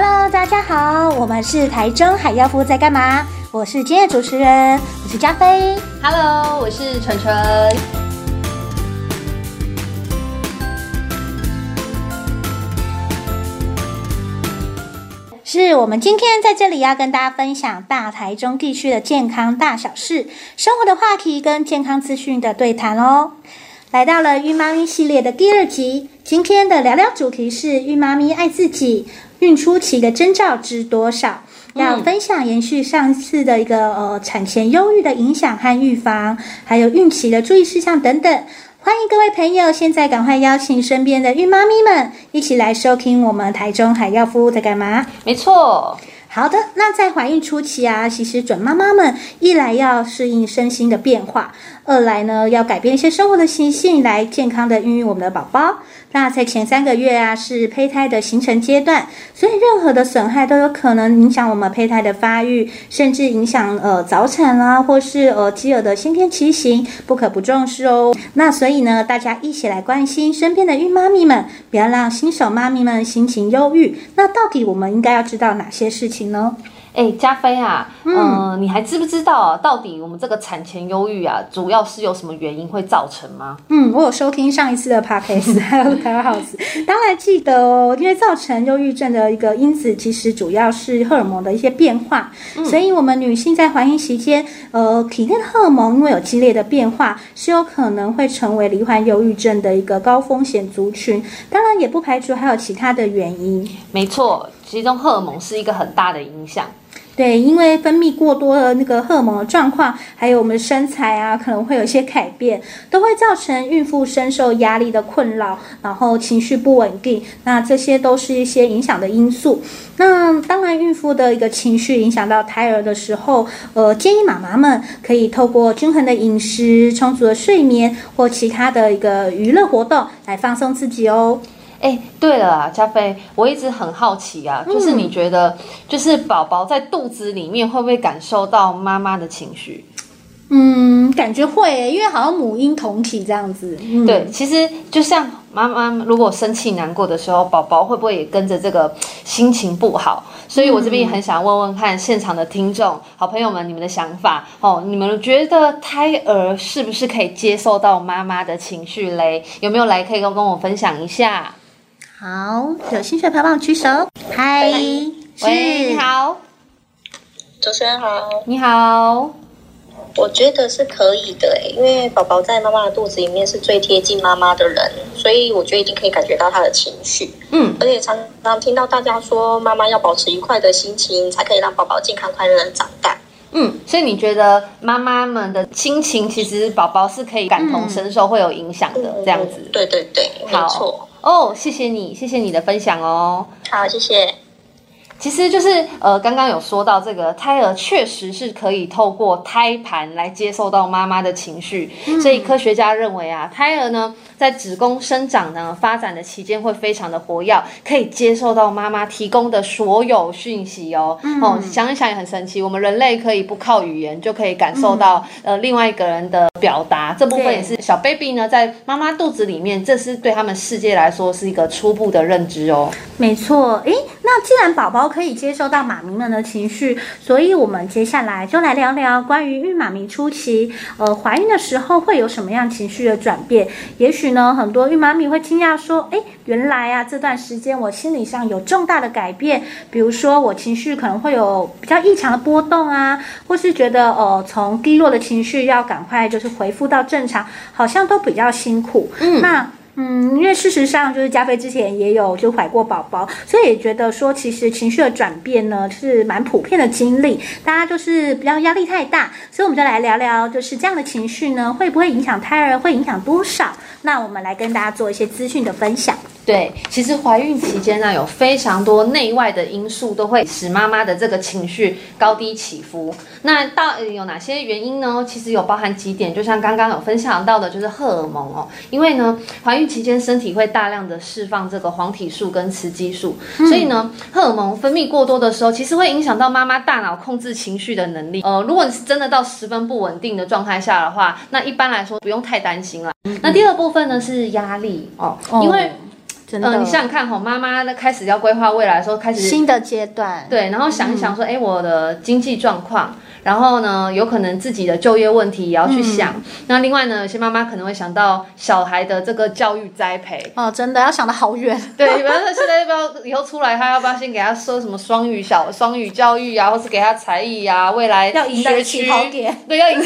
Hello，大家好，我们是台中海药夫在干嘛？我是今天的主持人，我是加菲。Hello，我是纯纯。是我们今天在这里要跟大家分享大台中地区的健康大小事、生活的话题跟健康资讯的对谈哦。来到了孕妈咪系列的第二集，今天的聊聊主题是孕妈咪爱自己，孕初期的征兆知多少？要分享延续上次的一个呃产前忧郁的影响和预防，还有孕期的注意事项等等。欢迎各位朋友，现在赶快邀请身边的孕妈咪们一起来收听我们台中海药夫在干嘛？没错。好的，那在怀孕初期啊，其实准妈妈们一来要适应身心的变化，二来呢要改变一些生活的习性，来健康的孕育我们的宝宝。那在前三个月啊，是胚胎的形成阶段，所以任何的损害都有可能影响我们胚胎的发育，甚至影响呃早产啊，或是呃婴儿的先天畸形，不可不重视哦。那所以呢，大家一起来关心身边的孕妈咪们，不要让新手妈咪们心情忧郁。那到底我们应该要知道哪些事情呢？哎，加菲啊，嗯、呃，你还知不知道啊？到底我们这个产前忧郁啊，主要是有什么原因会造成吗？嗯，我有收听上一次的 podcast，还有 Clubhouse，当然记得哦。因为造成忧郁症的一个因子，其实主要是荷尔蒙的一些变化。嗯、所以，我们女性在怀孕期间，呃，体内的荷尔蒙因为有激烈的变化，是有可能会成为罹患忧郁症的一个高风险族群。当然，也不排除还有其他的原因。没错，其中荷尔蒙是一个很大的影响。对，因为分泌过多的那个荷尔蒙的状况，还有我们的身材啊，可能会有一些改变，都会造成孕妇深受压力的困扰，然后情绪不稳定。那这些都是一些影响的因素。那当然，孕妇的一个情绪影响到胎儿的时候，呃，建议妈妈们可以透过均衡的饮食、充足的睡眠或其他的一个娱乐活动来放松自己哦。哎，对了啊，加菲，我一直很好奇啊，就是你觉得，就是宝宝在肚子里面会不会感受到妈妈的情绪？嗯，感觉会，因为好像母婴同体这样子。嗯、对，其实就像妈妈如果生气难过的时候，宝宝会不会也跟着这个心情不好？所以我这边也很想问问看现场的听众、好朋友们，你们的想法哦，你们觉得胎儿是不是可以接受到妈妈的情绪嘞？有没有来可以跟跟我分享一下？好，有兴趣的朋友举手。嗨，喂，你好，主持人好，你好。我觉得是可以的，因为宝宝在妈妈的肚子里面是最贴近妈妈的人，所以我觉得一定可以感觉到他的情绪。嗯，而且常常听到大家说，妈妈要保持愉快的心情，才可以让宝宝健康快乐的长大。嗯，所以你觉得妈妈们的心情，其实宝宝是可以感同身受，会有影响的，嗯、这样子。对对对，没错。哦，谢谢你，谢谢你的分享哦。好，谢谢。其实就是呃，刚刚有说到这个胎儿确实是可以透过胎盘来接受到妈妈的情绪，嗯、所以科学家认为啊，胎儿呢在子宫生长呢发展的期间会非常的活跃，可以接受到妈妈提供的所有讯息哦。嗯、哦，想一想也很神奇，我们人类可以不靠语言就可以感受到、嗯、呃另外一个人的表达，这部分也是小 baby 呢在妈妈肚子里面，这是对他们世界来说是一个初步的认知哦。没错，诶，那既然宝宝。可以接受到妈咪们的情绪，所以我们接下来就来聊聊关于孕妈咪初期，呃，怀孕的时候会有什么样情绪的转变。也许呢，很多孕妈咪会惊讶说：“哎，原来啊，这段时间我心理上有重大的改变，比如说我情绪可能会有比较异常的波动啊，或是觉得呃，从低落的情绪要赶快就是回复到正常，好像都比较辛苦。”嗯，那。嗯，因为事实上就是加菲之前也有就怀过宝宝，所以也觉得说其实情绪的转变呢是蛮普遍的经历，大家就是不要压力太大，所以我们就来聊聊，就是这样的情绪呢会不会影响胎儿，会影响多少？那我们来跟大家做一些资讯的分享。对，其实怀孕期间呢，有非常多内外的因素都会使妈妈的这个情绪高低起伏。那到有哪些原因呢？其实有包含几点，就像刚刚有分享到的，就是荷尔蒙哦。因为呢，怀孕期间身体会大量的释放这个黄体素跟雌激素，所以呢，荷尔蒙分泌过多的时候，其实会影响到妈妈大脑控制情绪的能力。呃，如果你是真的到十分不稳定的状态下的话，那一般来说不用太担心了。那第二部分呢是压力哦，因为。真的，嗯、呃，你想想看哈，妈妈的开始要规划未来的时候，开始新的阶段，对，然后想一想说，哎、嗯，我的经济状况。然后呢，有可能自己的就业问题也要去想。嗯、那另外呢，有些妈妈可能会想到小孩的这个教育栽培。哦，真的要想的好远。对，比方说现在要不要以后出来，他要不要先给他说什么双语小双语教育啊，或是给他才艺呀、啊？未来要 赢在起跑点。对，要赢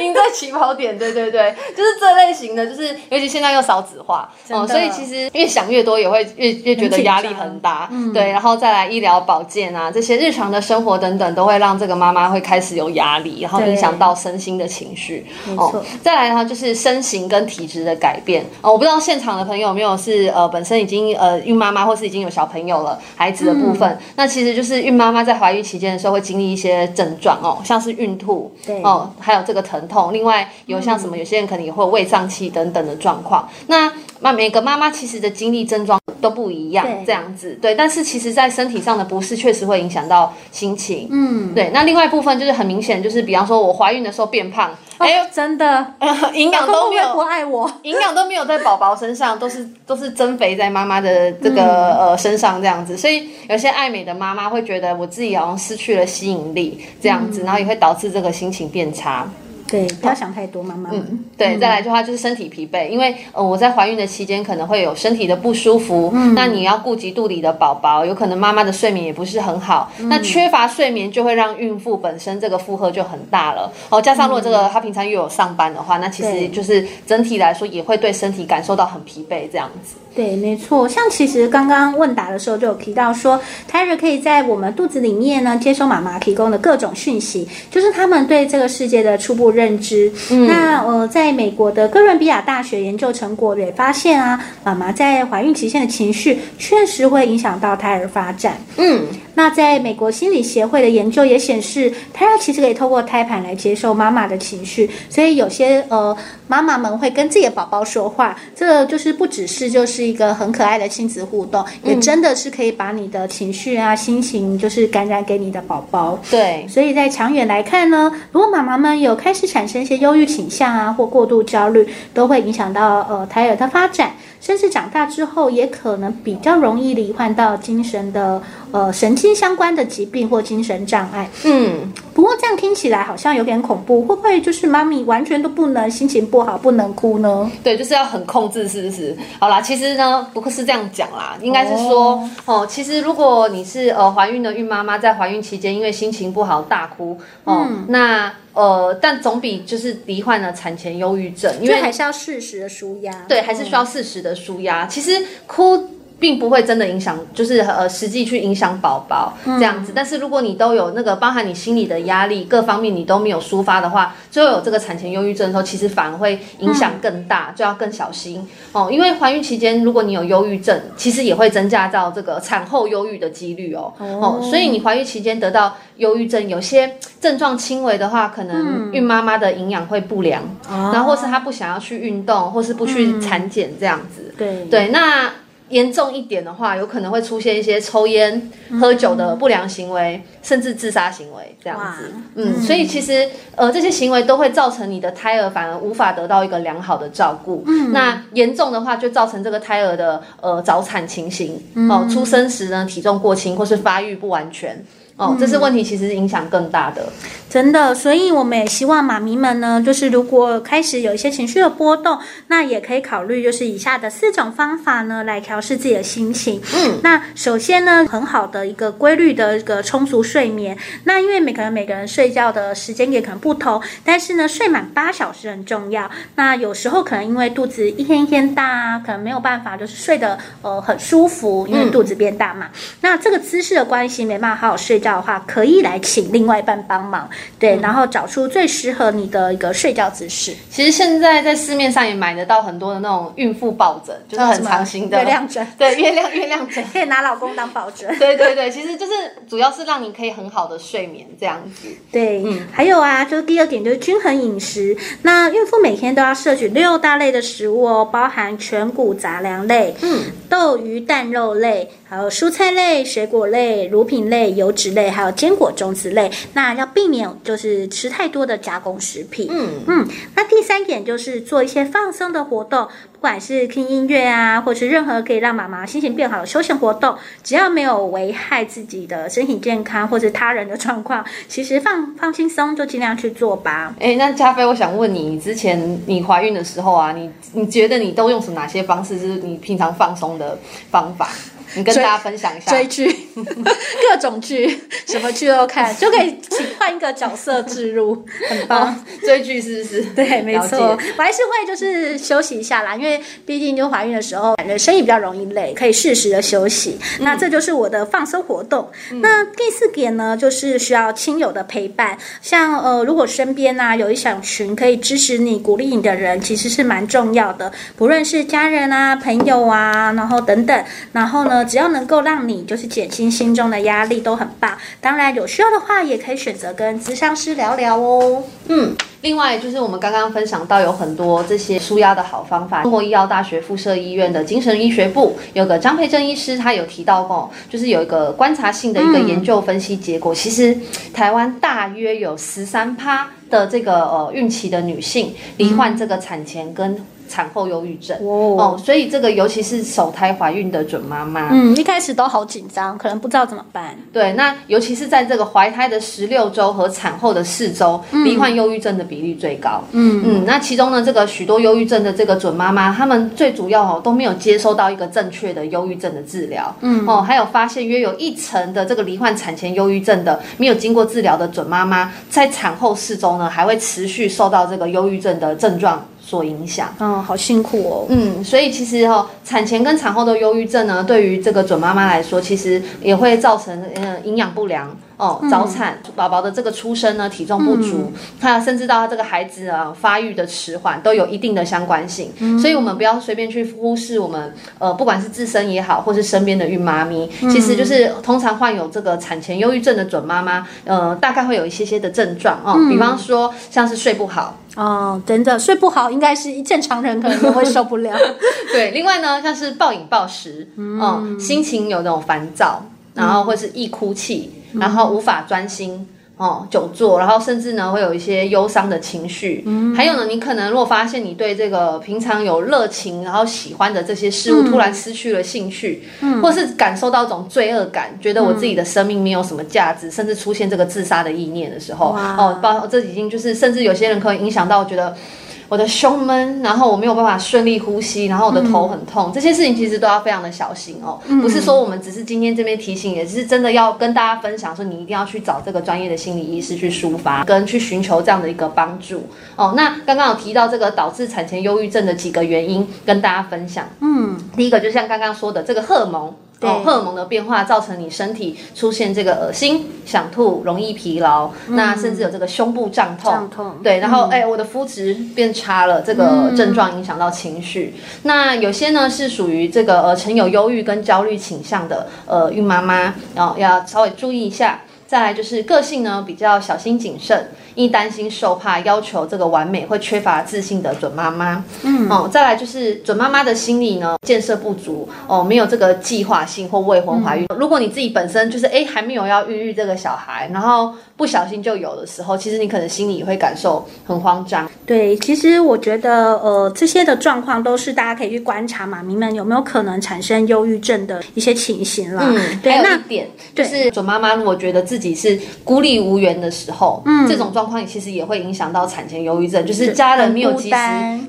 赢在起跑点。对对对，就是这类型的，就是尤其现在又少子化哦，所以其实越想越多，也会越越觉得压力很大。嗯，对，然后再来医疗保健啊，这些日常的生活等等，都会让这个妈妈会开始有压力，然后影响到身心的情绪。哦，再来呢，就是身形跟体质的改变。哦，我不知道现场的朋友有没有是呃本身已经呃孕妈妈或是已经有小朋友了孩子的部分。嗯、那其实就是孕妈妈在怀孕期间的时候会经历一些症状哦，像是孕吐，对哦，还有这个疼痛。另外有像什么，有些人可能也会有胃胀气等等的状况。那那每个妈妈其实的经历症状都不一样，这样子对。但是其实在身体上的不适确实会影响到心情。嗯，对。那另外一部分就是很明显。就是比方说，我怀孕的时候变胖，哎呦，真的，营养都没有不爱我，营养都没有在宝宝身上，都是都是增肥在妈妈的这个呃身上这样子，所以有些爱美的妈妈会觉得我自己好像失去了吸引力这样子，然后也会导致这个心情变差。对，不要想太多，妈妈。嗯，对，再来的话就是身体疲惫，因为呃我在怀孕的期间可能会有身体的不舒服，嗯，那你要顾及肚里的宝宝，有可能妈妈的睡眠也不是很好，嗯，那缺乏睡眠就会让孕妇本身这个负荷就很大了。哦，加上如果这个她平常又有上班的话，那其实就是整体来说也会对身体感受到很疲惫这样子。对，没错，像其实刚刚问答的时候就有提到说，胎儿可以在我们肚子里面呢接收妈妈提供的各种讯息，就是他们对这个世界的初步认知。嗯，那呃，在美国的哥伦比亚大学研究成果也发现啊，妈妈在怀孕期间的情绪确实会影响到胎儿发展。嗯，那在美国心理协会的研究也显示，胎儿其实可以透过胎盘来接受妈妈的情绪，所以有些呃妈妈们会跟自己的宝宝说话，这个就是不只是就是。一个很可爱的亲子互动，也真的是可以把你的情绪啊、心情，就是感染给你的宝宝。对，所以在长远来看呢，如果妈妈们有开始产生一些忧郁倾向啊，或过度焦虑，都会影响到呃胎儿的发展。甚至长大之后，也可能比较容易罹患到精神的呃神经相关的疾病或精神障碍。嗯，不过这样听起来好像有点恐怖，会不会就是妈咪完全都不能心情不好不能哭呢？对，就是要很控制，是不是？好啦，其实呢，不是这样讲啦，应该是说哦，哦，其实如果你是呃怀孕的孕妈妈，在怀孕期间因为心情不好大哭哦，嗯、那。呃，但总比就是罹患了产前忧郁症，因为还是要适时的舒压。对，还是需要适时的舒压。其实哭。并不会真的影响，就是呃实际去影响宝宝这样子。嗯、但是如果你都有那个包含你心理的压力，各方面你都没有抒发的话，最后有这个产前忧郁症的时候，其实反而会影响更大，嗯、就要更小心哦。因为怀孕期间如果你有忧郁症，其实也会增加到这个产后忧郁的几率哦。哦，所以你怀孕期间得到忧郁症，有些症状轻微的话，可能孕妈妈的营养会不良，嗯、然后或是她不想要去运动，或是不去产检这样子。对、嗯、对，那。严重一点的话，有可能会出现一些抽烟、喝酒的不良行为，嗯、甚至自杀行为这样子。嗯，嗯，所以其实呃这些行为都会造成你的胎儿反而无法得到一个良好的照顾。嗯，那严重的话就造成这个胎儿的呃早产情形。嗯、哦，出生时呢体重过轻或是发育不完全。哦，这是问题，其实影响更大的，真的。所以我们也希望妈咪们呢，就是如果开始有一些情绪的波动，那也可以考虑就是以下的四种方法呢，来调试自己的心情。嗯，那首先呢，很好的一个规律的一个充足睡眠。那因为每个人每个人睡觉的时间也可能不同，但是呢，睡满八小时很重要。那有时候可能因为肚子一天一天大啊，可能没有办法就是睡得呃很舒服，因为肚子变大嘛。嗯、那这个姿势的关系，没办法好好睡觉。的话，可以来请另外一半帮忙，对，嗯、然后找出最适合你的一个睡觉姿势。其实现在在市面上也买得到很多的那种孕妇抱枕，就是很长型的月亮枕，对，月亮月亮枕可以拿老公当抱枕。对对对，其实就是主要是让你可以很好的睡眠这样子。对，嗯，还有啊，就是第二点就是均衡饮食。那孕妇每天都要摄取六大类的食物哦，包含全谷杂粮类，嗯，豆鱼蛋肉类，还有蔬菜类、水果类、乳品类、油脂类。类，还有坚果种子类。那要避免就是吃太多的加工食品。嗯嗯。那第三点就是做一些放松的活动，不管是听音乐啊，或是任何可以让妈妈心情变好的休闲活动，只要没有危害自己的身体健康或者他人的状况，其实放放轻松就尽量去做吧。哎，那加菲，我想问你，你之前你怀孕的时候啊，你你觉得你都用什么哪些方式？就是你平常放松的方法？你跟大家分享一下追剧，各种剧，什么剧都看，就可以请换一个角色置入，很棒。哦、追剧是不是？对，没错。我还是会就是休息一下啦，因为毕竟就怀孕的时候，感觉身体比较容易累，可以适时的休息。嗯、那这就是我的放松活动。嗯、那第四点呢，就是需要亲友的陪伴。像呃，如果身边呢、啊、有一小群可以支持你、鼓励你的人，其实是蛮重要的。不论是家人啊、朋友啊，然后等等，然后呢。只要能够让你就是减轻心中的压力，都很棒。当然有需要的话，也可以选择跟咨商师聊聊哦。嗯，另外就是我们刚刚分享到有很多这些舒压的好方法。中国医药大学附设医院的精神医学部有个张培珍医师，他有提到过，就是有一个观察性的一个研究分析结果，其实台湾大约有十三趴的这个呃孕期的女性罹患这个产前跟。产后忧郁症哦，哦，所以这个尤其是首胎怀孕的准妈妈，嗯，一开始都好紧张，可能不知道怎么办。对，那尤其是在这个怀胎的十六周和产后的四周，罹患忧郁症的比例最高。嗯嗯，那其中呢，这个许多忧郁症的这个准妈妈，她们最主要哦都没有接收到一个正确的忧郁症的治疗。嗯哦，还有发现约有一成的这个罹患产前忧郁症的没有经过治疗的准妈妈，在产后四周呢，还会持续受到这个忧郁症的症状。所影响，嗯，好辛苦哦，嗯，所以其实哈、哦，产前跟产后的忧郁症呢，对于这个准妈妈来说，其实也会造成嗯营养不良。哦，早产宝宝的这个出生呢，体重不足，他、嗯、甚至到他这个孩子啊发育的迟缓，都有一定的相关性。嗯、所以，我们不要随便去忽视我们呃，不管是自身也好，或是身边的孕妈咪，嗯、其实就是通常患有这个产前忧郁症的准妈妈，呃，大概会有一些些的症状哦，嗯、比方说像是睡不好。哦，真的睡不好，应该是正常人可能都会受不了。对，另外呢，像是暴饮暴食，嗯、哦，心情有那种烦躁，然后或是易哭泣。然后无法专心哦，久坐，然后甚至呢会有一些忧伤的情绪。嗯，还有呢，你可能如果发现你对这个平常有热情，然后喜欢的这些事物突然失去了兴趣，嗯，或是感受到一种罪恶感，觉得我自己的生命没有什么价值，甚至出现这个自杀的意念的时候，哦，包这已经就是甚至有些人可以影响到觉得。我的胸闷，然后我没有办法顺利呼吸，然后我的头很痛，嗯、这些事情其实都要非常的小心哦。嗯、不是说我们只是今天这边提醒，也是真的要跟大家分享，说你一定要去找这个专业的心理医师去抒发，跟去寻求这样的一个帮助哦。那刚刚有提到这个导致产前忧郁症的几个原因，跟大家分享。嗯，第一个就像刚刚说的这个荷尔蒙。对哦，荷尔蒙的变化造成你身体出现这个恶心、想吐、容易疲劳，嗯、那甚至有这个胸部胀痛。胀痛。对，然后哎、嗯，我的肤质变差了，这个症状影响到情绪。嗯、那有些呢是属于这个呃，曾有忧郁跟焦虑倾向的呃孕妈妈，然后要稍微注意一下。再来就是个性呢比较小心谨慎。易担心受怕，要求这个完美，会缺乏自信的准妈妈。嗯，哦，再来就是准妈妈的心理呢建设不足哦，没有这个计划性或未婚怀孕。嗯、如果你自己本身就是哎还没有要孕育这个小孩，然后不小心就有的时候，其实你可能心里也会感受很慌张。对，其实我觉得呃这些的状况都是大家可以去观察妈咪们有没有可能产生忧郁症的一些情形啦。嗯，对，还有一点就是准妈妈如果觉得自己是孤立无援的时候，嗯，这种状况。况其实也会影响到产前忧郁症，就是家人没有及时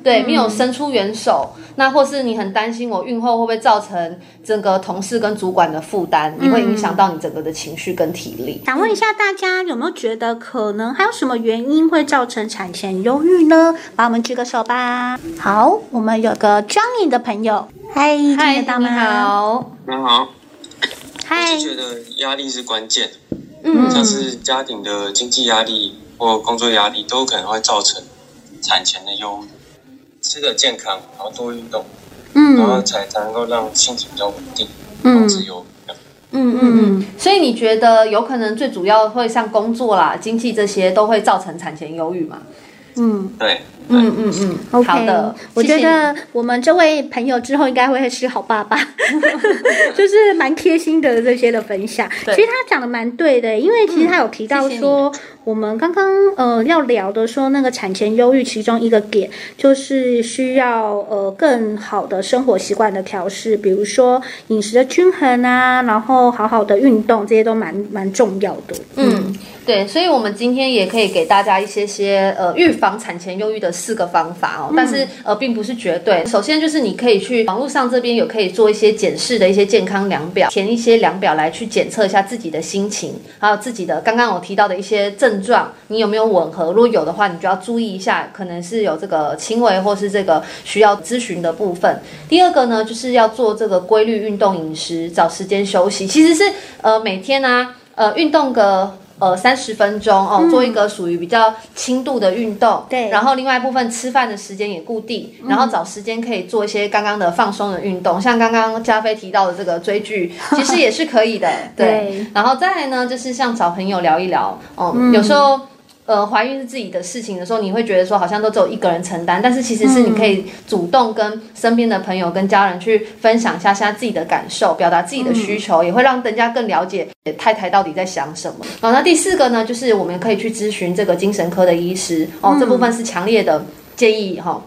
对，没有伸出援手，嗯、那或是你很担心我孕后会不会造成整个同事跟主管的负担，你、嗯、会影响到你整个的情绪跟体力。想问一下大家有没有觉得可能还有什么原因会造成产前忧郁呢？帮我们举个手吧。好，我们有个 Johnny 的朋友，嗨，嗨，大家好，你好，嗨，我是觉得压力是关键，嗯，像是家庭的经济压力。或工作压力都可能会造成产前的忧郁，吃的健康，然后多运动，嗯，然后才才能够让心情比较稳定，控制忧郁。嗯嗯嗯，所以你觉得有可能最主要会像工作啦、经济这些都会造成产前忧郁吗？嗯，对。嗯嗯嗯，OK，好的，我觉得我们这位朋友之后应该会是好爸爸，就是蛮贴心的这些的分享。其实他讲的蛮对的，因为其实他有提到说，嗯、我们刚刚呃要聊的说那个产前忧郁，其中一个点就是需要呃更好的生活习惯的调试，比如说饮食的均衡啊，然后好好的运动，这些都蛮蛮重要的。嗯。嗯对，所以，我们今天也可以给大家一些些呃预防产前忧郁的四个方法哦，但是呃并不是绝对。首先就是你可以去网络上这边有可以做一些检视的一些健康量表，填一些量表来去检测一下自己的心情，还有自己的刚刚我提到的一些症状，你有没有吻合？如果有的话，你就要注意一下，可能是有这个轻微或是这个需要咨询的部分。第二个呢，就是要做这个规律运动、饮食，找时间休息。其实是呃每天呢、啊，呃运动个。呃，三十分钟哦，做一个属于比较轻度的运动，对、嗯，然后另外一部分吃饭的时间也固定，然后找时间可以做一些刚刚的放松的运动，嗯、像刚刚加菲提到的这个追剧，其实也是可以的，对，对。然后再来呢，就是像找朋友聊一聊，哦、嗯，有时候。呃，怀孕是自己的事情的时候，你会觉得说好像都只有一个人承担，但是其实是你可以主动跟身边的朋友、跟家人去分享一下现在自己的感受，表达自己的需求，也会让人家更了解太太到底在想什么。好，那第四个呢，就是我们可以去咨询这个精神科的医师哦，这部分是强烈的建议哈。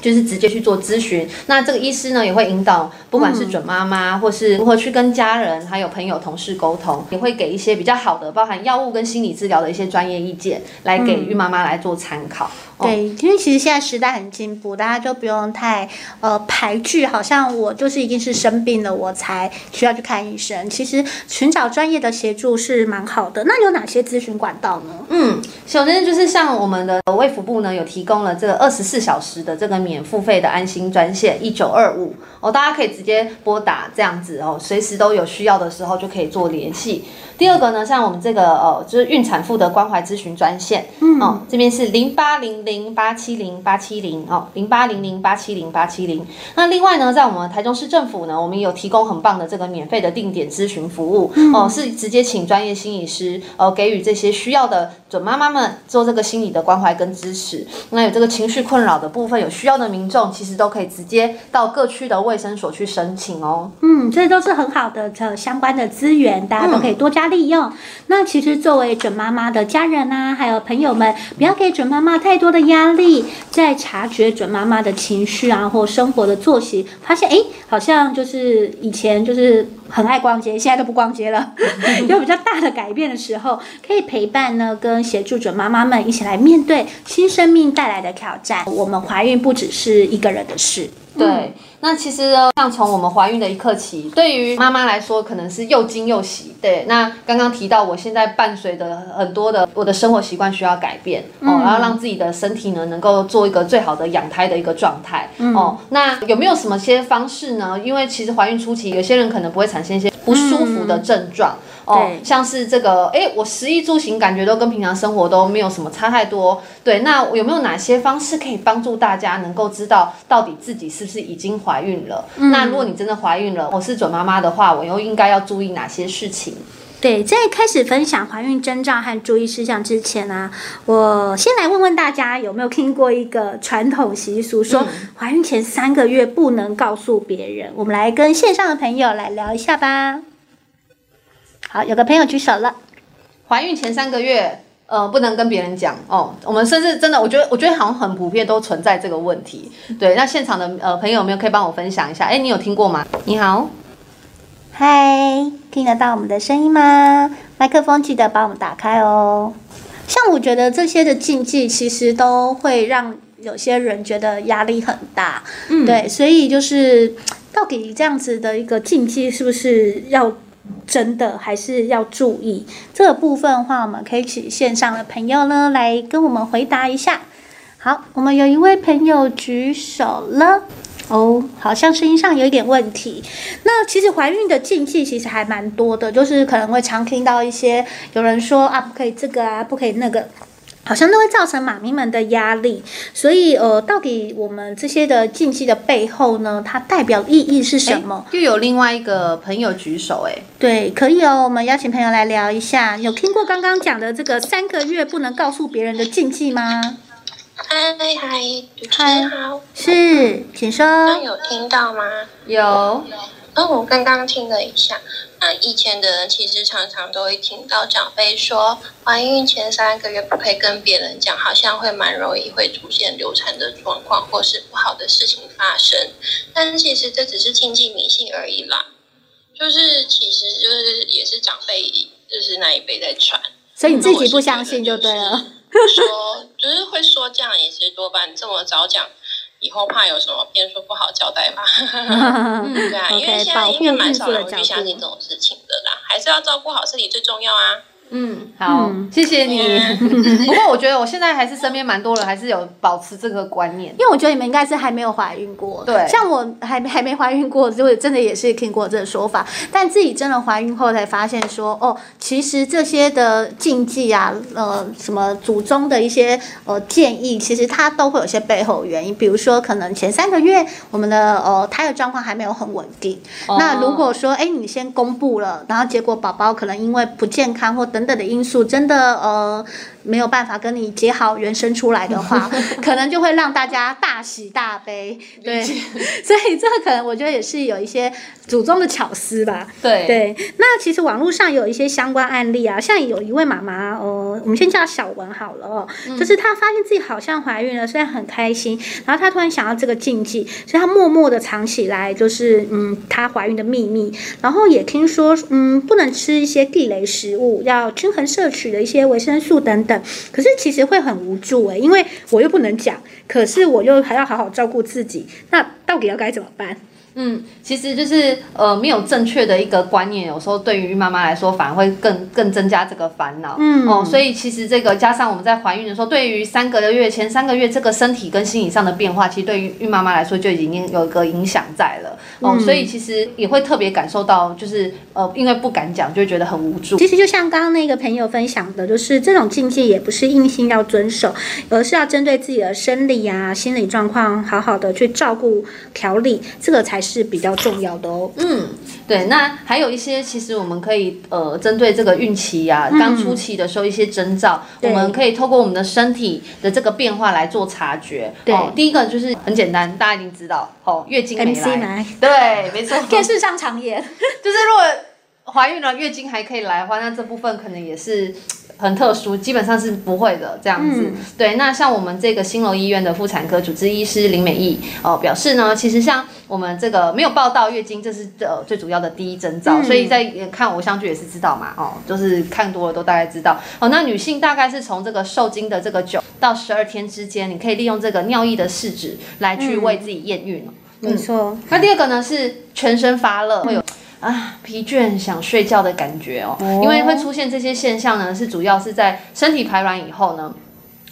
就是直接去做咨询，那这个医师呢也会引导，不管是准妈妈，或是如何去跟家人、还有朋友、同事沟通，也会给一些比较好的，包含药物跟心理治疗的一些专业意见，来给孕妈妈来做参考。对，因为其实现在时代很进步，大家就不用太呃排拒，好像我就是一定是生病了我才需要去看医生。其实寻找专业的协助是蛮好的。那有哪些咨询管道呢？嗯，首先就是像我们的卫福部呢，有提供了这个二十四小时的这个免付费的安心专线一九二五哦，大家可以直接拨打这样子哦，随时都有需要的时候就可以做联系。第二个呢，像我们这个呃，就是孕产妇的关怀咨询专线，嗯，哦，这边是零八零零八七零八七零哦，零八零零八七零八七零。那另外呢，在我们台中市政府呢，我们有提供很棒的这个免费的定点咨询服务，嗯、哦，是直接请专业心理师呃，给予这些需要的准妈妈们做这个心理的关怀跟支持。那有这个情绪困扰的部分，有需要的民众其实都可以直接到各区的卫生所去申请哦。嗯，这都是很好的这相关的资源，大家都可以多加利用。那其实作为准妈妈的家人啊，还有朋友们，不要给准妈妈太多的压力，在察觉准妈妈的情绪啊，或生活的作息，发现哎，好像就是以前就是很爱逛街，现在都不逛街了，有比较大的改变的时候，可以陪伴呢，跟协助准妈妈们一起来面对新生命带来的挑战。我们怀孕不只是一个人的事。对，那其实呢，像从我们怀孕的一刻起，对于妈妈来说，可能是又惊又喜。对，那刚刚提到，我现在伴随的很多的我的生活习惯需要改变哦，然后让自己的身体呢，能够做一个最好的养胎的一个状态哦。那有没有什么些方式呢？因为其实怀孕初期，有些人可能不会产生一些不舒服的症状。哦，像是这个，哎，我食衣住行感觉都跟平常生活都没有什么差太多。对，那有没有哪些方式可以帮助大家能够知道到底自己是不是已经怀孕了？嗯、那如果你真的怀孕了，我是准妈妈的话，我又应该要注意哪些事情？对，在开始分享怀孕征兆和注意事项之前呢、啊，我先来问问大家有没有听过一个传统习俗，说怀孕前三个月不能告诉别人。我们来跟线上的朋友来聊一下吧。好，有个朋友举手了。怀孕前三个月，呃，不能跟别人讲哦。我们甚至真的，我觉得，我觉得好像很普遍都存在这个问题。对，那现场的呃朋友有没有可以帮我分享一下？哎，你有听过吗？你好，嗨，听得到我们的声音吗？麦克风记得帮我们打开哦。像我觉得这些的禁忌，其实都会让有些人觉得压力很大。嗯，对，所以就是到底这样子的一个禁忌，是不是要？真的还是要注意这个部分的话，我们可以请线上的朋友呢来跟我们回答一下。好，我们有一位朋友举手了，哦，好像声音上有一点问题。那其实怀孕的禁忌其实还蛮多的，就是可能会常听到一些有人说啊，不可以这个啊，不可以那个。好像都会造成妈咪们的压力，所以呃，到底我们这些的禁忌的背后呢，它代表意义是什么？又有另外一个朋友举手，哎，对，可以哦，我们邀请朋友来聊一下。有听过刚刚讲的这个三个月不能告诉别人的禁忌吗？嗨嗨，主持人好，是，请说。刚有听到吗？有。哦，我刚刚听了一下。那以前的人其实常常都会听到长辈说，怀孕前三个月不可以跟别人讲，好像会蛮容易会出现流产的状况，或是不好的事情发生。但其实这只是禁忌迷信而已啦。就是其实就是也是长辈就是那一辈在传，所以你自己不相信就对了。说 就是会说这样也是多半这么早讲。以后怕有什么变数不好交代嘛？对啊，因为现在应该蛮少人会去相信这种事情的啦，还是要照顾好自己最重要啊。嗯，好，嗯、谢谢你。不过我觉得我现在还是身边蛮多人还是有保持这个观念，因为我觉得你们应该是还没有怀孕过。对，像我还还没怀孕过，就真的也是听过这个说法，但自己真的怀孕后才发现说，哦，其实这些的禁忌啊，呃，什么祖宗的一些呃建议，其实它都会有些背后原因。比如说，可能前三个月我们的呃胎儿状况还没有很稳定，哦、那如果说哎你先公布了，然后结果宝宝可能因为不健康或等。等等的因素，真的呃。没有办法跟你结好缘生出来的话，可能就会让大家大喜大悲。对，所以这个可能我觉得也是有一些祖宗的巧思吧。对对，那其实网络上有一些相关案例啊，像有一位妈妈，呃，我们先叫小文好了哦，嗯、就是她发现自己好像怀孕了，虽然很开心，然后她突然想到这个禁忌，所以她默默的藏起来，就是嗯，她怀孕的秘密。然后也听说，嗯，不能吃一些地雷食物，要均衡摄取的一些维生素等等。可是其实会很无助诶，因为我又不能讲，可是我又还要好好照顾自己，那到底要该怎么办？嗯，其实就是呃，没有正确的一个观念，有时候对于孕妈妈来说，反而会更更增加这个烦恼。嗯哦，所以其实这个加上我们在怀孕的时候，对于三个月前三个月这个身体跟心理上的变化，其实对于孕妈妈来说就已经有一个影响在了。哦，嗯、所以其实也会特别感受到，就是呃，因为不敢讲，就觉得很无助。其实就像刚刚那个朋友分享的，就是这种禁忌也不是硬性要遵守，而是要针对自己的生理啊、心理状况，好好的去照顾调理，这个才。是比较重要的哦。嗯，对，那还有一些，其实我们可以呃，针对这个孕期呀、啊，刚初期的时候一些征兆，嗯、我们可以透过我们的身体的这个变化来做察觉。对、哦，第一个就是很简单，大家已经知道，哦，月经没来。MC 来对，没错。电视上常演，就是如果怀孕了，月经还可以来的话，那这部分可能也是。很特殊，基本上是不会的这样子。嗯、对，那像我们这个新楼医院的妇产科主治医师林美意哦、呃、表示呢，其实像我们这个没有报道月经，这是呃最主要的第一征兆。嗯、所以在看偶像剧也是知道嘛，哦，就是看多了都大概知道。哦，那女性大概是从这个受精的这个九到十二天之间，你可以利用这个尿液的试纸来去为自己验孕。没错。那第二个呢是全身发热，会有。啊，疲倦想睡觉的感觉哦，因为会出现这些现象呢，是主要是在身体排卵以后呢，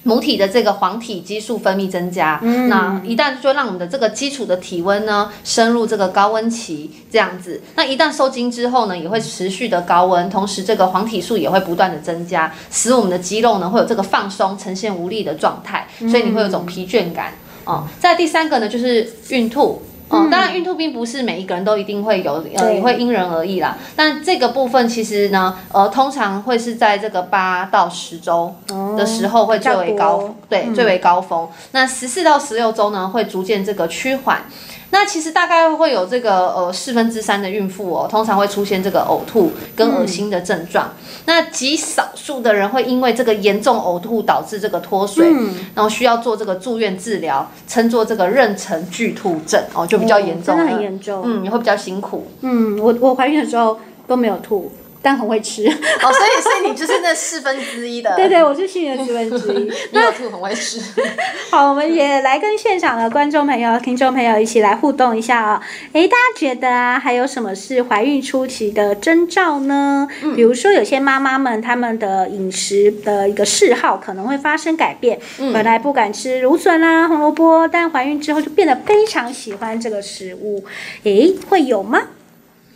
母体的这个黄体激素分泌增加，嗯、那一旦就让我们的这个基础的体温呢深入这个高温期，这样子，那一旦受精之后呢，也会持续的高温，同时这个黄体素也会不断的增加，使我们的肌肉呢会有这个放松，呈现无力的状态，所以你会有种疲倦感。哦。再第三个呢，就是孕吐。哦，当然，孕吐并不是每一个人都一定会有，呃，也会因人而异啦。但这个部分其实呢，呃，通常会是在这个八到十周的时候会最为高，对，最为高峰。那十四到十六周呢，会逐渐这个趋缓。那其实大概会有这个呃四分之三的孕妇哦，通常会出现这个呕吐跟恶心的症状。嗯、那极少数的人会因为这个严重呕吐导致这个脱水，嗯、然后需要做这个住院治疗，称作这个妊娠剧吐症哦，就比较严重，哦，真的很严重，嗯，也会比较辛苦。嗯，我我怀孕的时候都没有吐。但很会吃哦，所以所以你就是那四分之一的，对对，我是幸运的四分之一。你有吐很会吃。好，我们也来跟现场的观众朋友、听众朋友一起来互动一下啊、哦。哎，大家觉得啊，还有什么是怀孕初期的征兆呢？嗯、比如说，有些妈妈们她们的饮食的一个嗜好可能会发生改变，嗯、本来不敢吃芦笋啊、红萝卜，但怀孕之后就变得非常喜欢这个食物。哎，会有吗？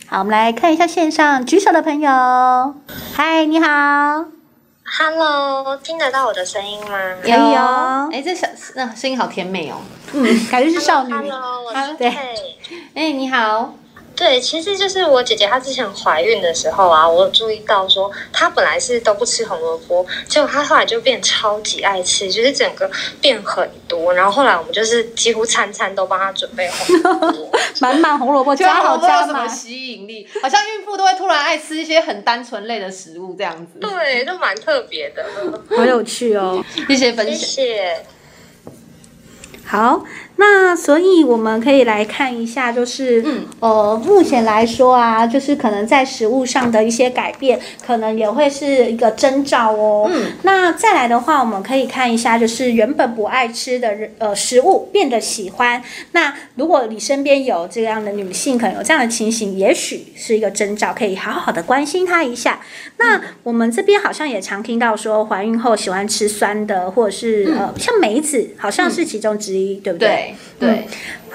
好，我们来看一下线上举手的朋友。嗨，你好。Hello，听得到我的声音吗？有有。哎，这小那声音好甜美哦。嗯，感觉是少女。Hello，我是佩。哎，你好。对，其实就是我姐姐她之前怀孕的时候啊，我有注意到说她本来是都不吃红萝卜，结果她后来就变超级爱吃，就是整个变很多。然后后来我们就是几乎餐餐都帮她准备红萝卜，满满红萝卜加好加满，吸引力，好像孕妇都会突然爱吃一些很单纯类的食物这样子。对，就蛮特别的，好有趣哦，谢谢分享，谢谢。好。那所以我们可以来看一下，就是，嗯，呃，目前来说啊，就是可能在食物上的一些改变，可能也会是一个征兆哦。嗯，那再来的话，我们可以看一下，就是原本不爱吃的呃食物变得喜欢。那如果你身边有这样的女性，可能有这样的情形，也许是一个征兆，可以好好的关心她一下。那我们这边好像也常听到说，怀孕后喜欢吃酸的，或者是呃，像梅子，好像是其中之一，嗯、对不对？对。对，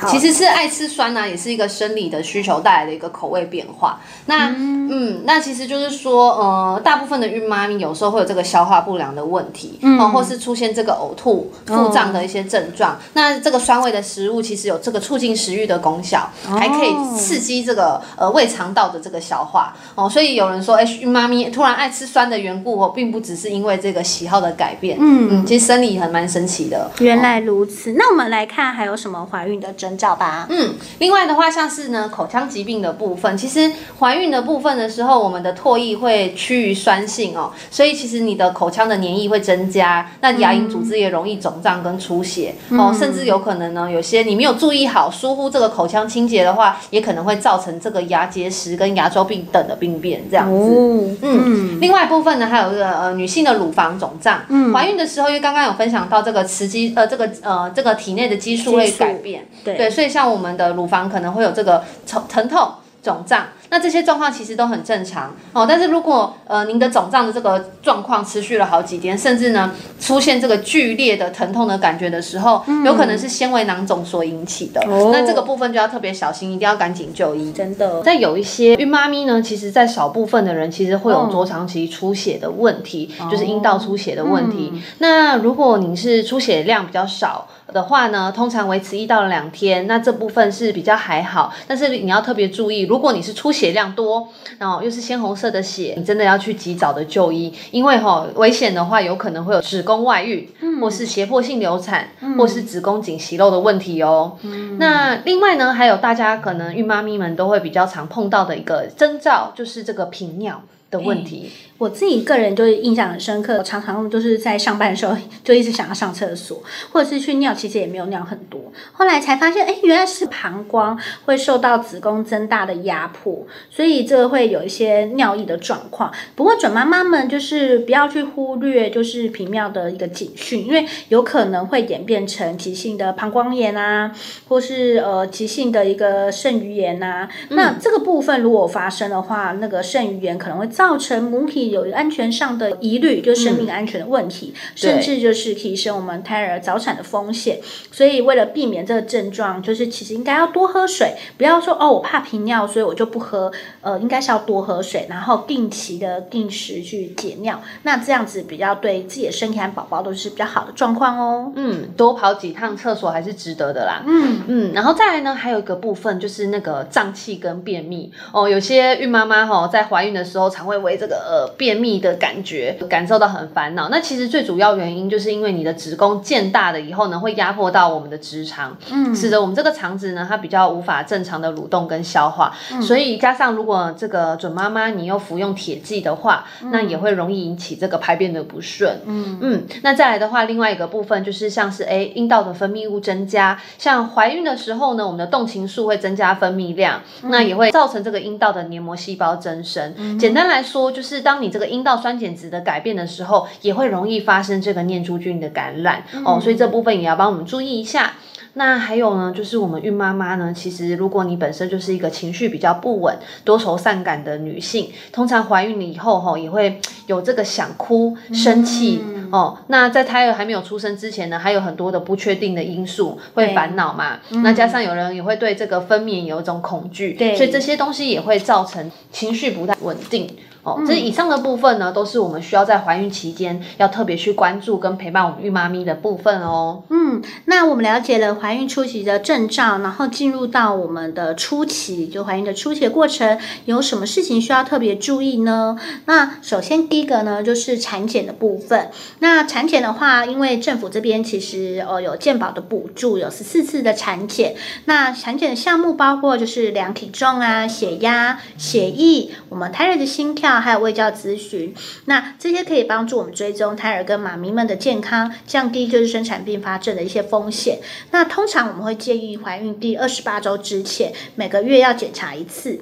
嗯、其实是爱吃酸呢、啊，也是一个生理的需求带来的一个口味变化。那嗯，嗯，那其实就是说，呃，大部分的孕妈咪有时候会有这个消化不良的问题，嗯、呃，或是出现这个呕吐、腹胀的一些症状。哦、那这个酸味的食物其实有这个促进食欲的功效，哦、还可以刺激这个呃胃肠道的这个消化。哦、呃。所以有人说，哎，孕妈咪突然爱吃酸的缘故，哦，并不只是因为这个喜好的改变，嗯。嗯，其实生理还蛮神奇的。原来如此，那我们来看还有什么怀孕的征兆吧？嗯，另外的话，像是呢口腔疾病的部分，其实怀孕的部分的时候，我们的唾液会趋于酸性哦，所以其实你的口腔的黏液会增加，那牙龈组织也容易肿胀跟出血、嗯、哦，甚至有可能呢，有些你没有注意好，疏忽这个口腔清洁的话，也可能会造成这个牙结石跟牙周病等的病变这样子。哦、嗯，嗯另外一部分呢，还有这个呃女性的乳房肿胀，嗯，怀孕的时候，因为刚刚有分享到这个雌激呃这个呃这个体内的激素会改变，对对，所以像我们的乳房可能会有这个疼疼痛。肿胀，那这些状况其实都很正常哦。但是如果呃您的肿胀的这个状况持续了好几天，甚至呢出现这个剧烈的疼痛的感觉的时候，嗯、有可能是纤维囊肿所引起的。哦、那这个部分就要特别小心，一定要赶紧就医。真的。在有一些孕妈咪呢，其实在少部分的人其实会有多长期出血的问题，哦、就是阴道出血的问题。嗯、那如果您是出血量比较少的话呢，通常维持一到两天，那这部分是比较还好。但是你要特别注意，如果你是出血量多，然后又是鲜红色的血，你真的要去及早的就医，因为哈、哦、危险的话，有可能会有子宫外孕，嗯、或是胁迫性流产，嗯、或是子宫颈息肉的问题哦。嗯、那另外呢，还有大家可能孕妈咪们都会比较常碰到的一个征兆，就是这个频尿的问题。我自己个人就是印象很深刻，我常常就是在上班的时候 就一直想要上厕所，或者是去尿，其实也没有尿很多。后来才发现，哎，原来是膀胱会受到子宫增大的压迫，所以这个会有一些尿意的状况。不过准妈妈们就是不要去忽略，就是频尿的一个警讯，因为有可能会演变成急性的膀胱炎啊，或是呃急性的一个肾盂炎啊。嗯、那这个部分如果发生的话，那个肾盂炎可能会造成母体。有安全上的疑虑，就是生命安全的问题，嗯、甚至就是提升我们胎儿早产的风险。所以为了避免这个症状，就是其实应该要多喝水，不要说哦，我怕频尿，所以我就不喝。呃，应该是要多喝水，然后定期的定时去解尿。那这样子比较对自己的身体和宝宝都是比较好的状况哦。嗯，多跑几趟厕所还是值得的啦。嗯嗯，然后再来呢，还有一个部分就是那个胀气跟便秘哦。有些孕妈妈哈、哦，在怀孕的时候常会为这个呃。便秘的感觉，感受到很烦恼。那其实最主要原因就是因为你的子宫渐大了以后呢，会压迫到我们的直肠，嗯，使得我们这个肠子呢，它比较无法正常的蠕动跟消化。嗯、所以加上如果这个准妈妈你又服用铁剂的话，嗯、那也会容易引起这个排便的不顺。嗯嗯，那再来的话，另外一个部分就是像是诶阴道的分泌物增加，像怀孕的时候呢，我们的动情素会增加分泌量，嗯、那也会造成这个阴道的黏膜细胞增生。嗯、简单来说，就是当你这个阴道酸碱值的改变的时候，也会容易发生这个念珠菌的感染、嗯、哦，所以这部分也要帮我们注意一下。那还有呢，就是我们孕妈妈呢，其实如果你本身就是一个情绪比较不稳、多愁善感的女性，通常怀孕了以后哈、哦，也会有这个想哭、生气、嗯、哦。那在胎儿还没有出生之前呢，还有很多的不确定的因素会烦恼嘛。嗯、那加上有人也会对这个分娩有一种恐惧，对，所以这些东西也会造成情绪不太稳定。哦。这以上的部分呢，都是我们需要在怀孕期间要特别去关注跟陪伴我们孕妈咪的部分哦。嗯，那我们了解了怀孕初期的症兆，然后进入到我们的初期，就怀孕的初期的过程，有什么事情需要特别注意呢？那首先第一个呢，就是产检的部分。那产检的话，因为政府这边其实呃有健保的补助，有十四次的产检。那产检的项目包括就是量体重啊、血压、血液，我们胎儿的心跳，还有胃教咨询。那这些可以帮助我们追踪胎儿跟妈咪们的健康，降低就是生产并发症的一些风险。那通常我们会建议怀孕第二十八周之前，每个月要检查一次。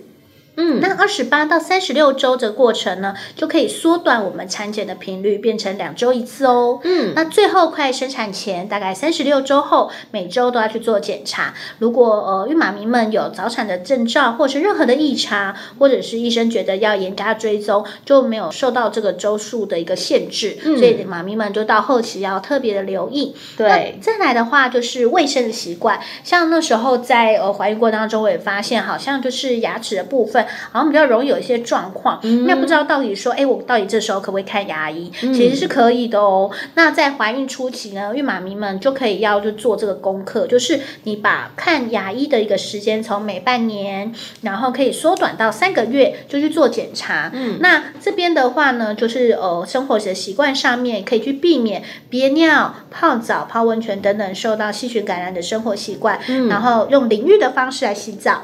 嗯，那二十八到三十六周的过程呢，就可以缩短我们产检的频率，变成两周一次哦。嗯，那最后快生产前，大概三十六周后，每周都要去做检查。如果呃孕妈咪们有早产的征兆，或是任何的异常，或者是医生觉得要严加追踪，就没有受到这个周数的一个限制。嗯，所以妈咪们就到后期要特别的留意。对，再来的话就是卫生的习惯，像那时候在呃怀孕过程当中，我也发现好像就是牙齿的部分。好像比较容易有一些状况，那、嗯、不知道到底说，哎，我到底这时候可不可以看牙医？嗯、其实是可以的哦。那在怀孕初期呢，孕妈咪们就可以要就做这个功课，就是你把看牙医的一个时间从每半年，然后可以缩短到三个月，就去做检查。嗯，那这边的话呢，就是呃生活的习惯上面可以去避免憋尿、泡澡、泡温泉等等受到细菌感染的生活习惯，嗯、然后用淋浴的方式来洗澡。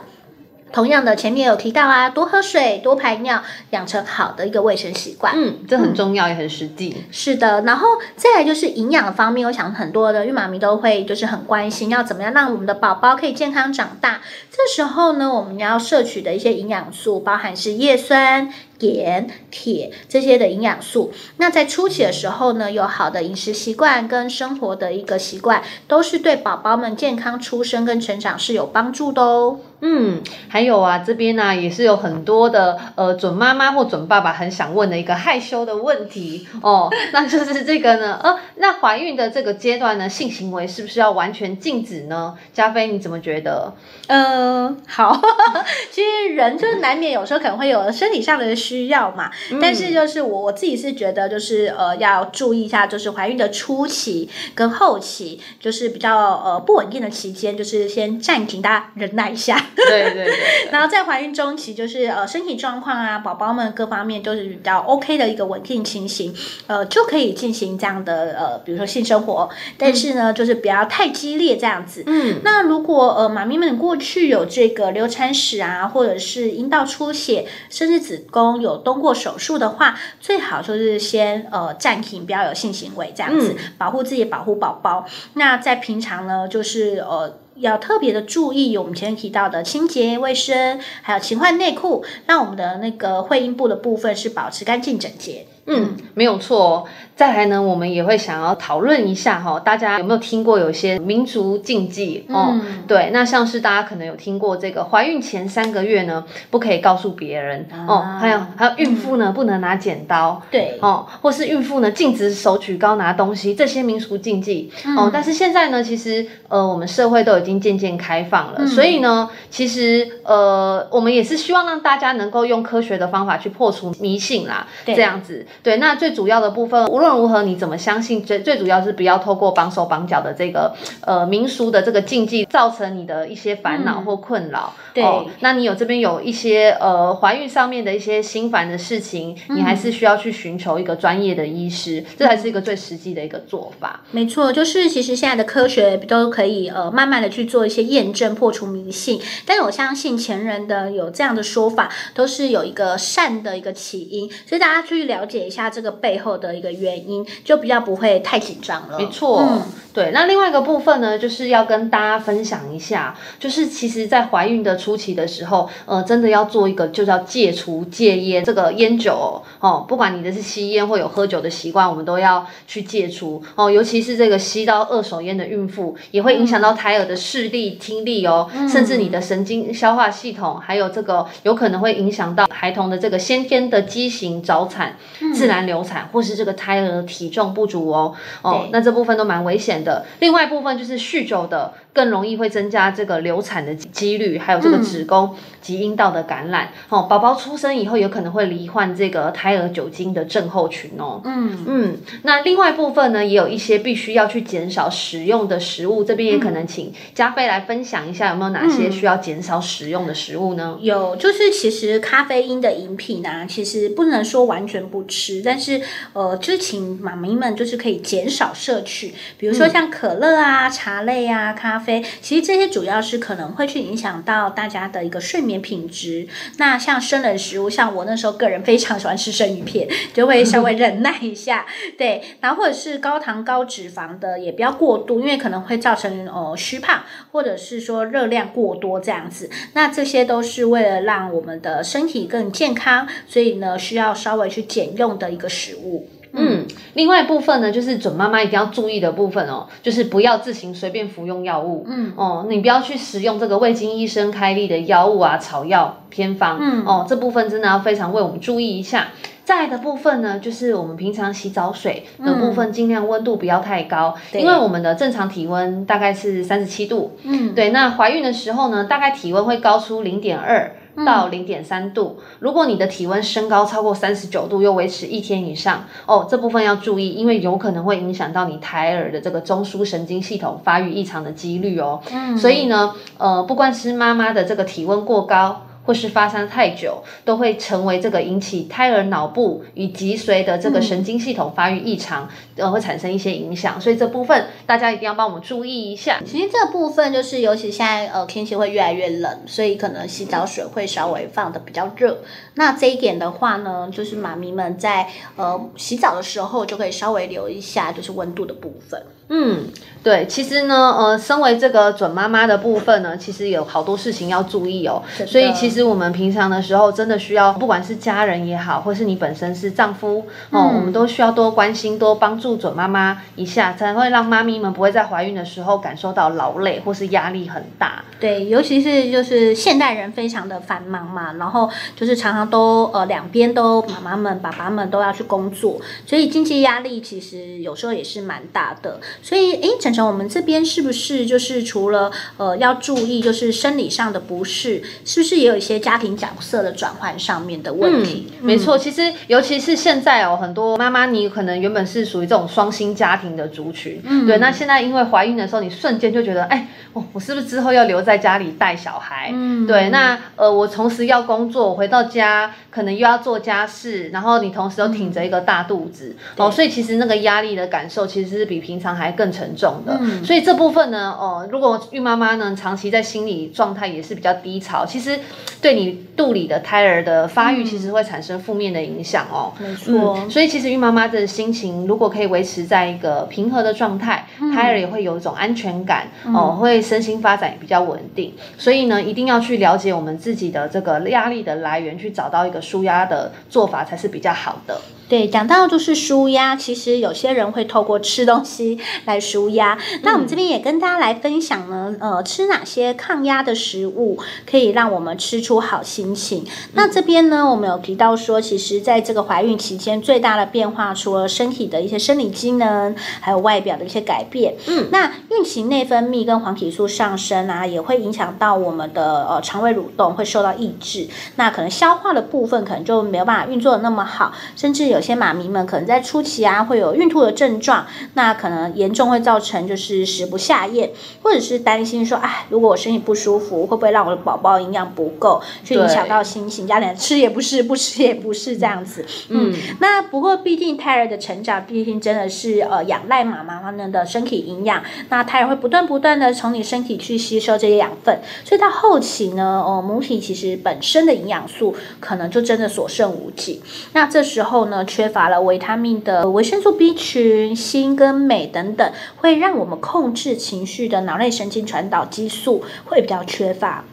同样的，前面有提到啊，多喝水，多排尿，养成好的一个卫生习惯。嗯，这很重要，嗯、也很实际。是的，然后再来就是营养方面，我想很多的孕妈咪都会就是很关心，要怎么样让我们的宝宝可以健康长大。这时候呢，我们要摄取的一些营养素，包含是叶酸。盐、铁这些的营养素，那在初期的时候呢，有好的饮食习惯跟生活的一个习惯，都是对宝宝们健康出生跟成长是有帮助的哦。嗯，还有啊，这边呢、啊、也是有很多的呃准妈妈或准爸爸很想问的一个害羞的问题哦，那就是这个呢，呃，那怀孕的这个阶段呢，性行为是不是要完全禁止呢？加菲你怎么觉得？嗯、呃，好，其实人就是难免有时候可能会有身体上的。需要嘛？但是就是我我自己是觉得，就是呃要注意一下，就是怀孕的初期跟后期，就是比较呃不稳定的期间，就是先暂停，大家忍耐一下。对对对，对。然后在怀孕中期，就是呃身体状况啊，宝宝们各方面都是比较 OK 的一个稳定情形，呃就可以进行这样的呃比如说性生活，但是呢、嗯、就是不要太激烈这样子。嗯。那如果呃妈咪们过去有这个流产史啊，或者是阴道出血，甚至子宫。有动过手术的话，最好就是先呃暂停，不要有性行为这样子，嗯、保护自己，保护宝宝。那在平常呢，就是呃要特别的注意我们前面提到的清洁卫生，还有勤换内裤，让我们的那个会阴部的部分是保持干净整洁。嗯，没有错。再来呢，我们也会想要讨论一下哈，大家有没有听过有一些民俗禁忌哦？嗯、对，那像是大家可能有听过这个怀孕前三个月呢，不可以告诉别人、啊、哦，还有还有孕妇呢、嗯、不能拿剪刀，对哦，或是孕妇呢禁止手举高拿东西，这些民俗禁忌、嗯、哦。但是现在呢，其实呃，我们社会都已经渐渐开放了，嗯、所以呢，其实呃，我们也是希望让大家能够用科学的方法去破除迷信啦，对这样子。对，那最主要的部分，无论如何，你怎么相信？最最主要是不要透过绑手绑脚的这个呃民俗的这个禁忌，造成你的一些烦恼或困扰。嗯、对、哦，那你有这边有一些呃怀孕上面的一些心烦的事情，嗯、你还是需要去寻求一个专业的医师，这才是一个最实际的一个做法。没错，就是其实现在的科学都可以呃慢慢的去做一些验证，破除迷信。但是我相信前人的有这样的说法，都是有一个善的一个起因，所以大家去了解一下这个背后的一个原因，就比较不会太紧张了。没错，嗯，对。那另外一个部分呢，就是要跟大家分享一下，就是其实，在怀孕的初期的时候，呃，真的要做一个，就叫戒除戒烟。这个烟酒哦，不管你的是吸烟或有喝酒的习惯，我们都要去戒除哦。尤其是这个吸到二手烟的孕妇，也会影响到胎儿的视力、听力哦，嗯、甚至你的神经消化系统，还有这个有可能会影响到孩童的这个先天的畸形、早产、自然流产，或是这个胎儿体重不足哦。哦，那这部分都蛮危险的。另外一部分就是酗酒的。更容易会增加这个流产的几率，还有这个子宫及阴道的感染。哦，宝宝出生以后有可能会罹患这个胎儿酒精的症候群哦。嗯嗯，那另外一部分呢，也有一些必须要去减少使用的食物，这边也可能请佳菲来分享一下，有没有哪些需要减少使用的食物呢？有，就是其实咖啡因的饮品呢、啊，其实不能说完全不吃，但是呃，就请妈咪们就是可以减少摄取，比如说像可乐啊、茶类啊、咖啡，其实这些主要是可能会去影响到大家的一个睡眠品质。那像生冷食物，像我那时候个人非常喜欢吃生鱼片，就会稍微忍耐一下，对。然后或者是高糖高脂肪的，也不要过度，因为可能会造成呃虚胖，或者是说热量过多这样子。那这些都是为了让我们的身体更健康，所以呢，需要稍微去减用的一个食物。嗯，另外一部分呢，就是准妈妈一定要注意的部分哦，就是不要自行随便服用药物。嗯，哦，你不要去使用这个未经医生开立的药物啊、草药偏方。嗯，哦，这部分真的要非常为我们注意一下。再的部分呢，就是我们平常洗澡水的部分，尽量温度不要太高，嗯，因为我们的正常体温大概是三十七度。嗯，对，那怀孕的时候呢，大概体温会高出零点二。到零点三度，如果你的体温升高超过三十九度，又维持一天以上，哦，这部分要注意，因为有可能会影响到你胎儿的这个中枢神经系统发育异常的几率哦。嗯，所以呢，呃，不管是妈妈的这个体温过高，或是发生太久，都会成为这个引起胎儿脑部与脊髓的这个神经系统发育异常，呃，会产生一些影响。所以这部分大家一定要帮我们注意一下。其实这部分就是，尤其现在呃天气会越来越冷，所以可能洗澡水会稍微放的比较热。那这一点的话呢，就是妈咪们在呃洗澡的时候就可以稍微留一下，就是温度的部分。嗯，对，其实呢，呃，身为这个准妈妈的部分呢，其实有好多事情要注意哦。所以其实我们平常的时候，真的需要，不管是家人也好，或是你本身是丈夫哦，嗯、我们都需要多关心、多帮助准妈妈一下，才会让妈咪们不会在怀孕的时候感受到劳累或是压力很大。对，尤其是就是现代人非常的繁忙嘛，然后就是常常都呃两边都妈妈们、爸爸们都要去工作，所以经济压力其实有时候也是蛮大的。所以，诶，晨晨，我们这边是不是就是除了呃要注意，就是生理上的不适，是不是也有一些家庭角色的转换上面的问题？嗯，没错，其实尤其是现在哦，很多妈妈你可能原本是属于这种双薪家庭的族群，嗯，对，那现在因为怀孕的时候，你瞬间就觉得，哎，哦，我是不是之后要留在家里带小孩？嗯，对，那呃，我同时要工作，回到家可能又要做家事，然后你同时又挺着一个大肚子，嗯，哦，所以其实那个压力的感受其实是比平常还更沉重的，嗯、所以这部分呢，哦，如果孕妈妈呢长期在心理状态也是比较低潮，其实对你肚里的胎儿的发育其实会产生负面的影响哦。没错、嗯，所以其实孕妈妈的心情如果可以维持在一个平和的状态，嗯、胎儿也会有一种安全感、嗯、哦，会身心发展也比较稳定。所以呢，一定要去了解我们自己的这个压力的来源，去找到一个舒压的做法才是比较好的。对，讲到就是舒压，其实有些人会透过吃东西 来舒压。那我们这边也跟大家来分享呢，呃，吃哪些抗压的食物可以让我们吃出好心情？那这边呢，我们有提到说，其实在这个怀孕期间，最大的变化，除了身体的一些生理机能，还有外表的一些改变。嗯，那孕期内分泌跟黄体素上升啊，也会影响到我们的呃肠胃蠕动，会受到抑制。那可能消化的部分可能就没有办法运作的那么好，甚至有。有些妈咪们可能在初期啊会有孕吐的症状，那可能严重会造成就是食不下咽，或者是担心说，哎，如果我身体不舒服，会不会让我的宝宝营养不够，去影响到心情，家里吃也不是，不吃也不是这样子。嗯，嗯，那不过毕竟胎儿的成长，毕竟真的是呃仰赖妈妈们的身体营养，那胎儿会不断不断的从你身体去吸收这些养分，所以到后期呢，哦、呃，母体其实本身的营养素可能就真的所剩无几。那这时候呢，缺乏了维他命的维生素 B 群、锌跟镁等等，会让我们控制情绪的脑内神经传导激素会比较缺乏。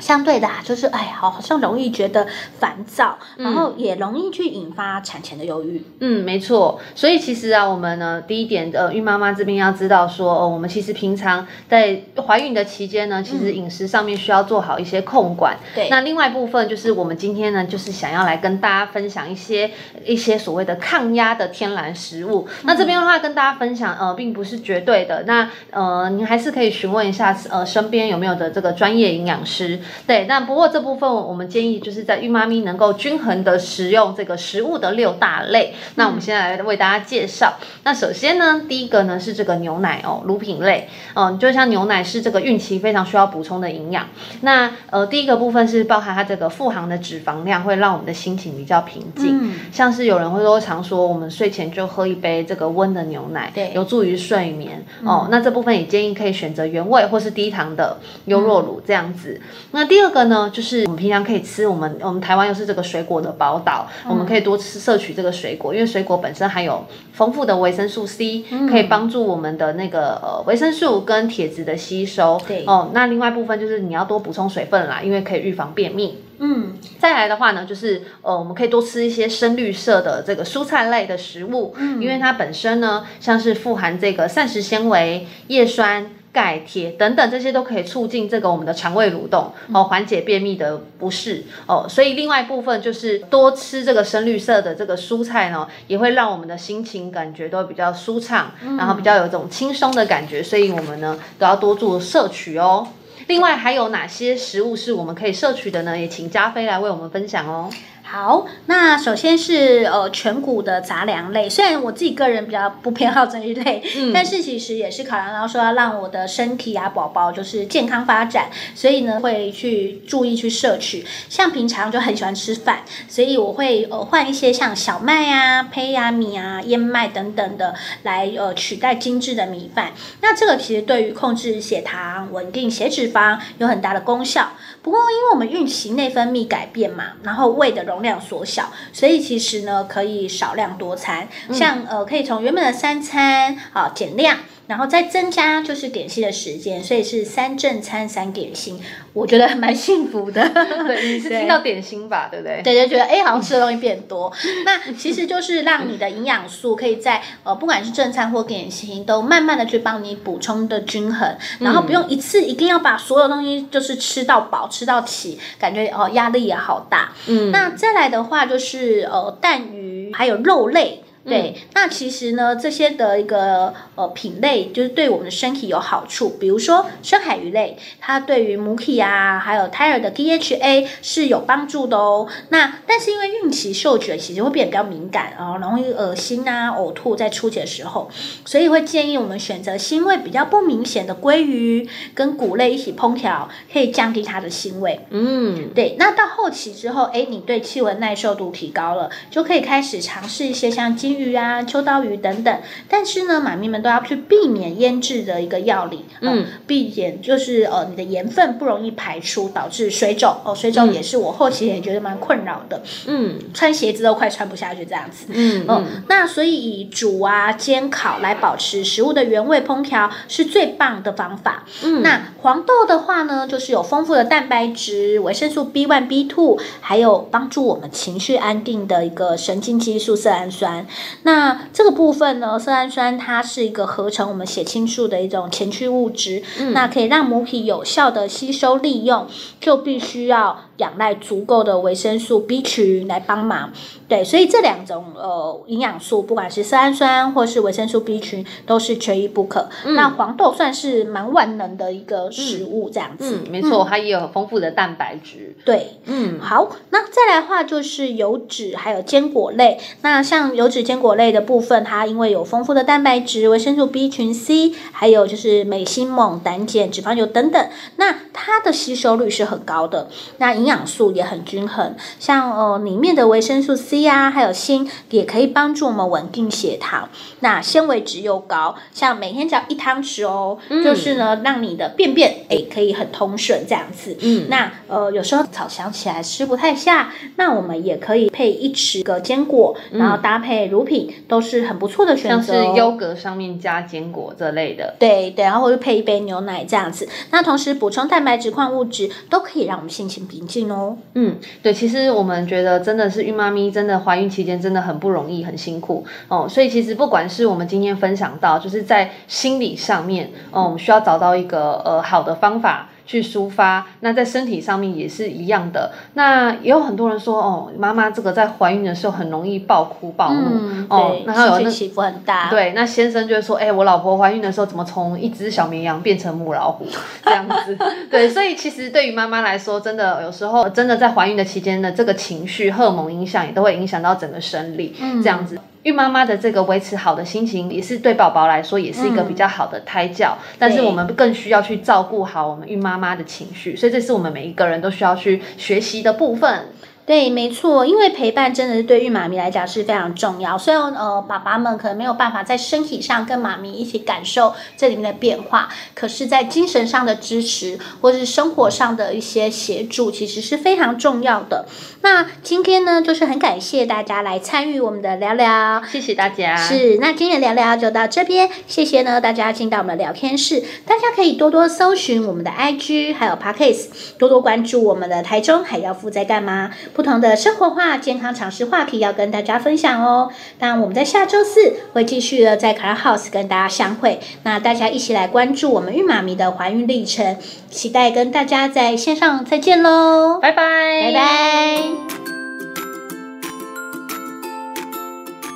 相对的，啊，就是哎呀，好像容易觉得烦躁，嗯、然后也容易去引发产前的忧郁。嗯，没错。所以其实啊，我们呢，第一点，呃，孕妈妈这边要知道说，哦，我们其实平常在怀孕的期间呢，其实饮食上面需要做好一些控管。对、嗯。那另外一部分就是我们今天呢，就是想要来跟大家分享一些一些所谓的抗压的天然食物。嗯、那这边的话，跟大家分享，呃，并不是绝对的。那呃，您还是可以询问一下，呃，身边有没有的这个专业营养师。对，那不过这部分我们建议就是在孕妈咪能够均衡的食用这个食物的六大类。嗯、那我们现在来为大家介绍。那首先呢，第一个呢是这个牛奶哦，乳品类，嗯、呃，就像牛奶是这个孕期非常需要补充的营养。那呃，第一个部分是包含它这个富含的脂肪量会让我们的心情比较平静。嗯、像是有人会说常说，我们睡前就喝一杯这个温的牛奶，对，有助于睡眠。哦、那这部分也建议可以选择原味或是低糖的优酪乳这样子。嗯、那第二个呢，就是我们平常可以吃，我们我们台湾又是这个水果的宝岛，嗯、我们可以多吃摄取这个水果，因为水果本身含有丰富的维生素 C，、嗯、可以帮助我们的那个呃维生素跟铁质的吸收。对哦，那另外一部分就是你要多补充水分啦，因为可以预防便秘。嗯，再来的话呢，就是呃我们可以多吃一些深绿色的这个蔬菜类的食物，嗯，因为它本身呢像是富含这个膳食纤维、叶酸。钙、铁等等，这些都可以促进这个我们的肠胃蠕动哦，缓解便秘的不适哦。所以另外一部分就是多吃这个深绿色的这个蔬菜呢，也会让我们的心情感觉都比较舒畅，然后比较有一种轻松的感觉。所以我们呢都要多做摄取哦。另外还有哪些食物是我们可以摄取的呢？也请加菲来为我们分享哦。好，那首先是呃全谷的杂粮类，虽然我自己个人比较不偏好这一类，嗯，但是其实也是考量到说要让我的身体啊宝宝就是健康发展，所以呢会去注意去摄取。像平常就很喜欢吃饭，所以我会呃换一些像小麦啊、胚芽米啊、燕麦等等的来呃取代精致的米饭。那这个其实对于控制血糖、稳定血脂肪有很大的功效。不过因为我们孕期内分泌改变嘛，然后胃的容量缩小，所以其实呢，可以少量多餐，像呃，可以从原本的三餐啊减量。然后再增加就是点心的时间，所以是三正餐三点心，我觉得还蛮幸福的。对，你是听到点心吧，对不对？对，就觉得哎，好像吃的东西变多。那其实就是让你的营养素可以在呃，不管是正餐或点心，都慢慢的去帮你补充的均衡，然后不用一次一定要把所有东西就是吃到饱吃到起，感觉哦压力也好大。嗯，那再来的话就是呃蛋鱼还有肉类。对，那其实呢，这些的一个呃品类，就是对我们的身体有好处。比如说深海鱼类，它对于母体啊，还有胎儿的 DHA 是有帮助的哦。那但是因为孕期嗅觉其实会变得比较敏感啊，容易恶心啊、呕吐在初期的时候，所以会建议我们选择腥味比较不明显的鲑鱼跟谷类一起烹调，可以降低它的腥味。嗯，对。那到后期之后，哎，你对气温耐受度提高了，就可以开始尝试一些像金鱼啊、秋刀鱼等等，但是呢，妈咪们都要去避免腌制的一个料理，嗯，避免就是呃，你的盐分不容易排出，导致水肿。哦，水肿也是我后期也觉得蛮困扰的，嗯，穿鞋子都快穿不下去这样子，嗯嗯，那所以以煮啊、煎、烤来保持食物的原味烹调是最棒的方法，嗯，那黄豆的话呢，就是有丰富的蛋白质、维生素 B one、B two，还有帮助我们情绪安定的一个神经激素色氨酸。那这个部分呢，色氨酸它是一个合成我们血清素的一种前驱物质，嗯、那可以让母体有效的吸收利用，就必须要仰赖足够的维生素 B 群来帮忙。对，所以这两种呃营养素，不管是色氨酸或是维生素 B 群，都是缺一不可。嗯、那黄豆算是蛮万能的一个食物，这样子。嗯，没错，它也有丰富的蛋白质。对，嗯，好，那再来的话就是油脂还有坚果类。那像油脂坚果类的部分，它因为有丰富的蛋白质、维生素 B 群 C，还有就是美心锰、胆碱、脂肪油等等，那它的吸收率是很高的，那营养素也很均衡。像呃里面的维生素 C。啊，还有锌也可以帮助我们稳定血糖。那纤维质又高，像每天只要一汤匙哦，嗯、就是呢，让你的便便诶可以很通顺这样子。嗯，那呃有时候早想起来吃不太下，那我们也可以配一匙个坚果，然后搭配如乳品都是很不错的选择，像是优格上面加坚果这类的。对对，然后会配一杯牛奶这样子。那同时补充蛋白质、矿物质都可以让我们心情平静哦。嗯，对，其实我们觉得真的是孕妈咪真的怀孕期间真的很不容易，很辛苦哦。所以其实不管是我们今天分享到，就是在心理上面，哦，我们需要找到一个呃好的方法。去抒发，那在身体上面也是一样的。那也有很多人说，哦，妈妈这个在怀孕的时候很容易暴哭暴怒，嗯、哦，然后有那起伏很大。对，那先生就会说，哎、欸，我老婆怀孕的时候怎么从一只小绵羊变成母老虎这样子？对，所以其实对于妈妈来说，真的有时候真的在怀孕的期间的这个情绪、荷尔蒙影响也都会影响到整个生理，嗯、这样子。孕妈妈的这个维持好的心情，也是对宝宝来说也是一个比较好的胎教。嗯、但是我们更需要去照顾好我们孕妈妈的情绪，所以这是我们每一个人都需要去学习的部分。对，没错，因为陪伴真的是对孕妈咪来讲是非常重要。虽然呃，爸爸们可能没有办法在身体上跟妈咪一起感受这里面的变化，可是，在精神上的支持或是生活上的一些协助，其实是非常重要的。那今天呢，就是很感谢大家来参与我们的聊聊，谢谢大家。是，那今天的聊聊就到这边，谢谢呢大家进到我们的聊天室，大家可以多多搜寻我们的 IG，还有 Podcast，多多关注我们的台中海妖妇在干嘛。不同的生活化、健康常识话题要跟大家分享哦。那，我们在下周四会继续的在 Clubhouse 跟大家相会。那大家一起来关注我们孕妈咪的怀孕历程，期待跟大家在线上再见喽！拜拜，拜拜。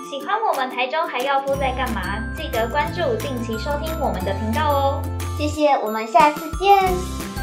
喜欢我们台中还要夫在干嘛？记得关注，定期收听我们的频道哦。谢谢，我们下次见。